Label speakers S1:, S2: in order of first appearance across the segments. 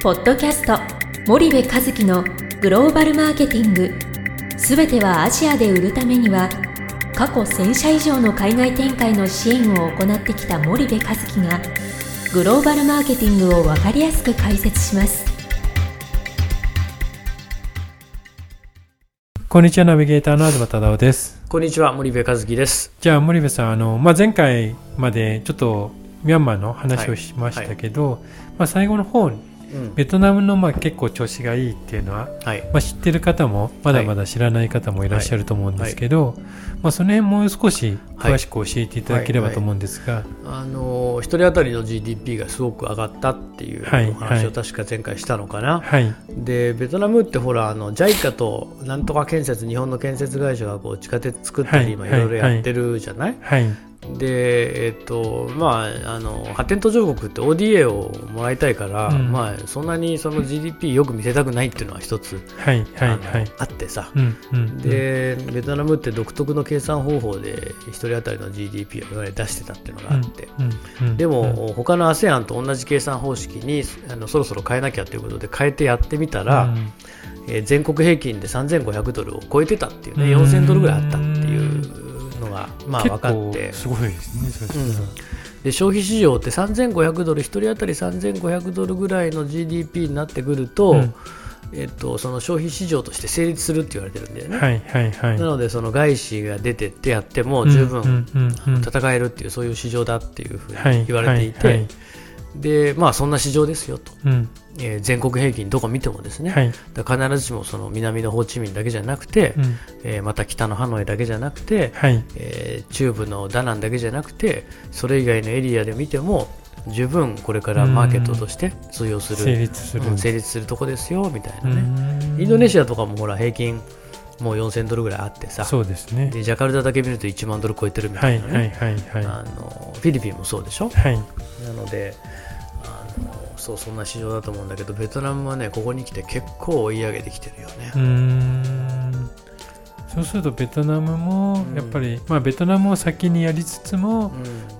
S1: ポッドキャスト森部和樹のグローバルマーケティングすべてはアジアで売るためには過去1000社以上の海外展開の支援を行ってきた森部和樹がグローバルマーケティングを分かりやすく解説します
S2: こんにちは、ナビゲーターの東忠夫です。
S3: こんにちは、森部和樹です。
S2: じゃあ、森部さん、あの、まあ、前回までちょっとミャンマーの話をしましたけど、まあ、最後の方、
S3: うん、
S2: ベトナムのまあ結構調子がいいっていうのは、
S3: はい。
S2: まあ、知ってる方もまだまだ知らない方もいらっしゃると思うんですけど、まあ、その辺もう少し詳しく教えていただければと思うんですが、
S3: あの、一人当たりの GDP がすごく上がったっていう
S2: はい。
S3: お話を確か前回したのかな。
S2: はい、
S3: で、ベトナムってほら、あの、JICA となんとか建設、日本の建設会社がこう地下鉄作ったり、今
S2: はい。
S3: いろいろやってるじゃない、
S2: はい、
S3: で、えっと、まあ、あの、発展途上国って ODA をもらいたいから、
S2: うん。
S3: まあ、そんなにその GDP よく見せたくないっていうのは一つ、
S2: はい、はい、はい。
S3: あってさ、
S2: うん、うん、
S3: でベトナムって独特の計算方法で1人当たりの GDP をいわゆる出してたっていうのがあって、でも、他の ASEAN と同じ計算方式にあのそろそろ変えなきゃということで変えてやってみたら、
S2: うん。
S3: えー全国平均で3500ドルを超えてたっていうね
S2: うん
S3: 4000ドルぐらいあったが、まあ、分かって。
S2: すごいですね、
S3: うん。で消費市場って3500ドル1人当たり3500ドルぐらいの GDP になってくると,、
S2: うん。
S3: えっとその消費市場として成立するって言われてるんだよね。
S2: はい、はい、はい。
S3: なのでその外資が出てってやっても十分、戦えるっていうそういう市場だっていうふう
S2: はい
S3: に言われていて、
S2: はいはい
S3: でまあそんな市場ですよと、
S2: うん、
S3: えー全国平均どこ見てもですね、
S2: はい、
S3: 必ずしもその南のホーチミンだけじゃなくて、
S2: うん、
S3: えーまた北のハノイだけじゃなくて、
S2: はい、
S3: えー中部のダナンだけじゃなくてそれ以外のエリアで見ても十分これからマーケットとして通用する。
S2: 成立する。
S3: うん成立するとこですよみたいな
S2: う
S3: ね、
S2: ん。
S3: インドネシアとかもほら平均もう4000ドルぐらいあってさ。
S2: そうですね。
S3: でジャカルタだけ見ると1万ドル超えてるみ
S2: はい、
S3: たいなね、
S2: はい、はい、はい。
S3: あのフィリピンもそうでしょ？
S2: はい、
S3: なのであのそうそんな市場だと思うんだけどベトナムはねここに来て結構追い上げてきてるよね。
S2: うー、ん。そうするとベトナムも
S3: うん。
S2: やっぱり、まあ、ベトナムを先にやりつつも、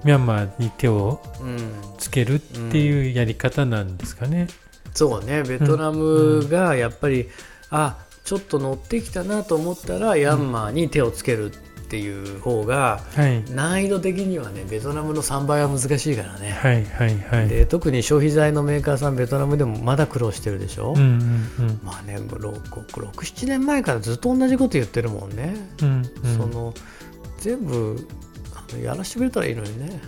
S2: ミャンマーに手を
S3: うん。うん、
S2: つけるっていうやり方なんですかね。
S3: そうね。ベトナムがやっぱり、あちょっと乗ってきたなと思ったらヤンマーに手をつけるっていう方が
S2: はい、
S3: 難易度的にはねベトナムの3倍は難しいからね、
S2: はい、はい、はい。
S3: で特に消費財のメーカーさんベトナムでもまだ苦労してるでしょ、
S2: うん、うん、うん、
S3: まあね67年前からずっと同じこと言ってるもんね、
S2: うん、うん。
S3: その全部やらせてくれたらいいのにね。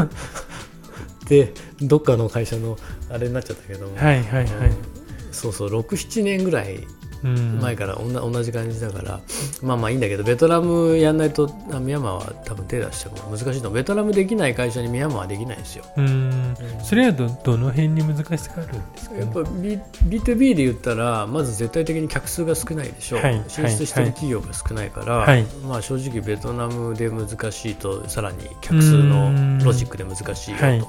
S3: でどっかの会社のあれになっちゃったけども、
S2: はい、はい、はい。
S3: そうそう67年ぐらい
S2: うん
S3: 前から同じ感じだから、まあまあいいんだけどベトナムやんないとあミャンマーは多分手出しても難しいとベトナムできない会社にミャンマーはできないですよ。
S2: うん、それはどどの辺に難しさがあるんですか、ね、
S3: やっぱ B- B2B で言ったらまず絶対的に客数が少ないでしょ、
S2: はい。
S3: 進出してる企業が少ないから、
S2: はい。
S3: まあ、正直ベトナムで難しいとさらに客数のロジックで難しいよと、
S2: はい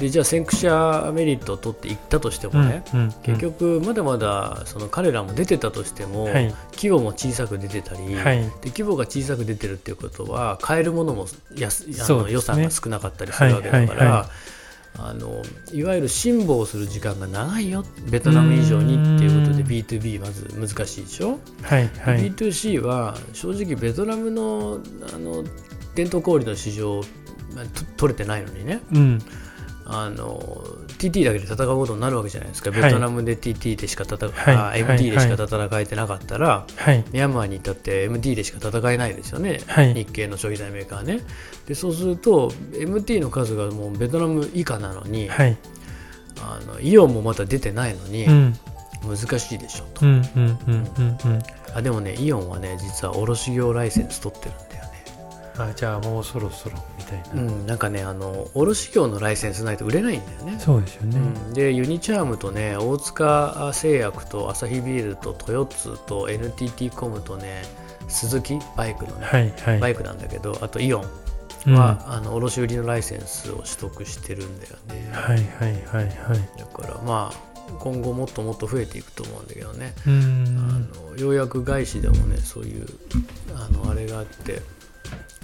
S3: でじゃあ先駆者メリットを取っていったとしてもね、
S2: うんうん
S3: 結局まだまだその彼らも出てたとしても、
S2: はい。
S3: 規模も小さく出てたり、
S2: はい。
S3: で規模が小さく出てるっていうことは買えるものも安あの、予算が少なかったりするわけだから、
S2: はいはい。はい
S3: あのいわゆる辛抱する時間が長いよベトナム以上にっていうことで
S2: うん。
S3: B2B まず難しいでしょ、
S2: はいはい、
S3: B2C は正直ベトナムのあの伝統小売の市場まあと取れてないのにね。
S2: うん
S3: あの TT だけで戦うことになるわけじゃないですか、
S2: はい。
S3: ベトナムで TT でしか戦う、
S2: はい。
S3: あ
S2: はい。
S3: MT でしか戦えてなかったら、
S2: はい。
S3: ミャンマーに至って MT でしか戦えないですよね、
S2: はい。
S3: 日系の消費財メーカーね。でそうすると MT の数がもうベトナム以下なのに、
S2: はい。
S3: あのイオンもまた出てないのに
S2: うん。
S3: 難しいでしょと、でもねイオンはね実は卸業ライセンス取ってるんだよ。ね
S2: あじゃあもうそろそろみたいな、
S3: うん、なんかねあの卸業のライセンスないと売れないんだよね。
S2: そうですよね、
S3: うん、でユニチャームとね大塚製薬とアサヒビールとトヨッツと NTT コムとねスズキバイクのね、
S2: はいはい。
S3: バイクなんだけどあとイオン
S2: うん。
S3: は、あの卸売りのライセンスを取得してるんだよね、
S2: はいはいはいはい。
S3: だからまあ今後もっともっと増えていくと思うんだけどね、
S2: う
S3: あ
S2: ん
S3: のようやく外資でもねそういうあのあれがあって、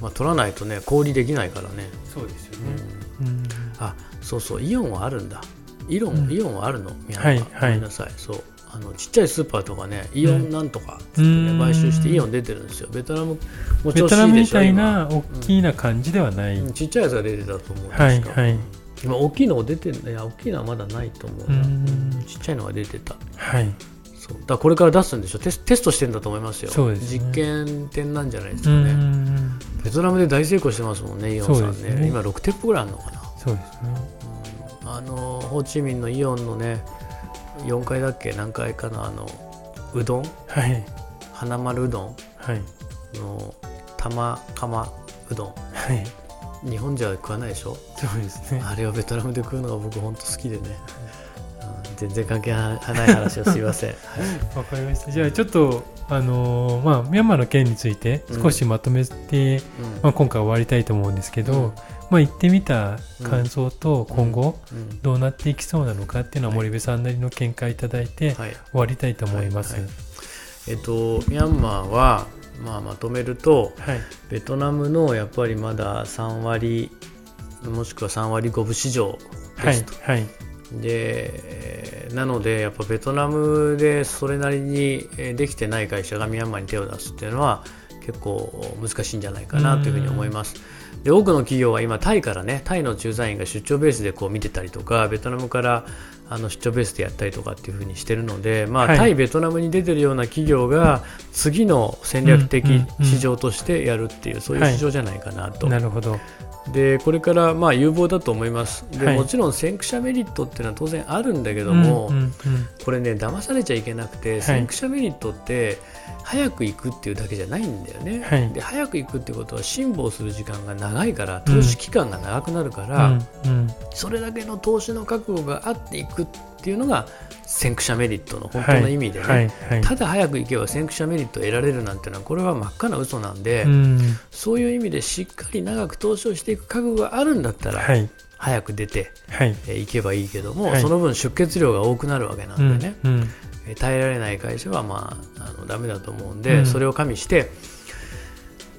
S3: まあ、取らないとね小売りできないからね、
S2: そうですよね。
S3: うん。
S2: うん。
S3: あそうそうイオンはあるんだ。イオン、
S2: うん。
S3: イオンはあるの？
S2: はいはい。
S3: ごめんなさい。そう。あのちっちゃいスーパーとかねイオンなんとかっつって
S2: うん。
S3: ね買収してイオン出てるんですよ。ベトナムも
S2: ベ
S3: 調子い
S2: トナムみたいな大きな感じではない、
S3: うん。ちっちゃいやつが出てたと思う
S2: はい
S3: 確か
S2: はい
S3: 今大きいのが出てるいや大きいのはまだないと思うな。
S2: うん。
S3: ちっちゃいのが出てた。
S2: はい。
S3: そう。だこれから出すんでしょ。テステストしてんだと思いますよ。
S2: そうですね。
S3: 実験店なんじゃないです
S2: う
S3: かね。
S2: ん
S3: ベトナムで大成功してますもんねイオンさん
S2: ね。
S3: ね。今6店舗ぐらいあるのかな。
S2: そうですね。
S3: あのホーチミンのイオンのね4階だっけ？何階かなあのうどん？
S2: はい。
S3: 花丸うどん？
S2: はい。
S3: の玉釜うどん？
S2: はい。
S3: 日本じゃ食わないでしょ？
S2: そうですね。
S3: あれをベトナムで食うのが僕本当好きでね、うん全然関係ない話をすいません、はい。
S2: わかりました。じゃあちょっとあのーまあミャンマーの件について少しまとめて、まあ、今回終わりたいと思うんですけど、
S3: うん。
S2: まあ行ってみた感想と今後
S3: うん。うん
S2: どうなっていきそうなのかっていうのは
S3: はい
S2: 森部さんなりの見解いただいて
S3: はい。
S2: 終わりたいと思います。
S3: はいはいえっとミャンマーは、まあ、まとめると
S2: はい。
S3: ベトナムのやっぱりまだ3割もしくは3割5分市場
S2: はい
S3: ですと、
S2: はい
S3: でなのでやっぱベトナムでそれなりにえーできてない会社がミャンマーに手を出すっていうのは結構難しいんじゃないかなというふうに思います。で多くの企業は今タイからねタイの駐在員が出張ベースでこう見てたりとかベトナムからあの出張ベースでやったりとかっていうふうにしてるので、まあ
S2: はい。
S3: タイベトナムに出てるような企業が次の戦略
S2: うん
S3: 的市場としてやるっていう、そういう市場じゃないかなと。
S2: なるほど。
S3: でこれからまあ有望だと思います。で、
S2: はい。
S3: もちろん先駆者メリットっていうのは当然あるんだけども、
S2: うんうんうん。
S3: これね騙されちゃいけなくて、
S2: い。
S3: 先駆者メリットって早く行くっていうだけじゃないんだよね、
S2: はい。
S3: で早く行くってことは辛抱する時間が長いから投資期間が長くなるから、
S2: うんうん。
S3: それだけの投資の覚悟があっていく。っていうのが先駆者メリットの本当の意味でね、
S2: はいはい
S3: ただ早く行けば先駆者メリットを得られるなんてのはこれは真っ赤な嘘なんで、
S2: うん。
S3: そういう意味でしっかり長く投資をしていく覚悟があるんだったら、
S2: はい。
S3: 早く出て、
S2: はい。
S3: えー行けばいいけども、
S2: はい。
S3: その分出血量が多くなるわけな
S2: うんん
S3: でね、
S2: うん
S3: えー耐えられない会社は、まあ、あのダメだと思うんで、
S2: うん。
S3: それを加味して、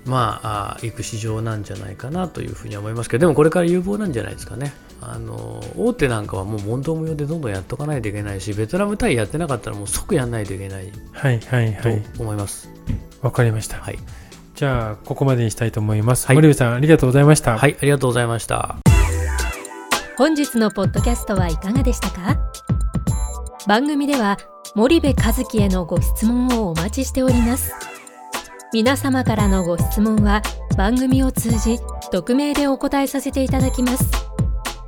S3: まあ、行く市場なんじゃないかなというふうに思いますけどでもこれから有望なんじゃないですかね。あの大手なんかはもう問答無用でどんどんやっとかないといけないしベトナム対やってなかったらもう即やんないといけない
S2: はいはいは
S3: と
S2: い
S3: 思います。
S2: わかりました。
S3: はい、
S2: じゃあここまでにしたいと思います。
S3: はい
S2: 森部さんありがとうございました。
S3: はい、ありがとうございました。
S1: 本日のポッドキャストはいかがでしたか？番組では森部和樹へのご質問をお待ちしております皆様からのご質問は番組を通じ匿名でお答えさせていただきます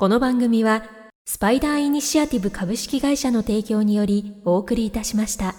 S1: この番組はスパイダーイニシアティブ株式会社の提供によりお送りいたしました。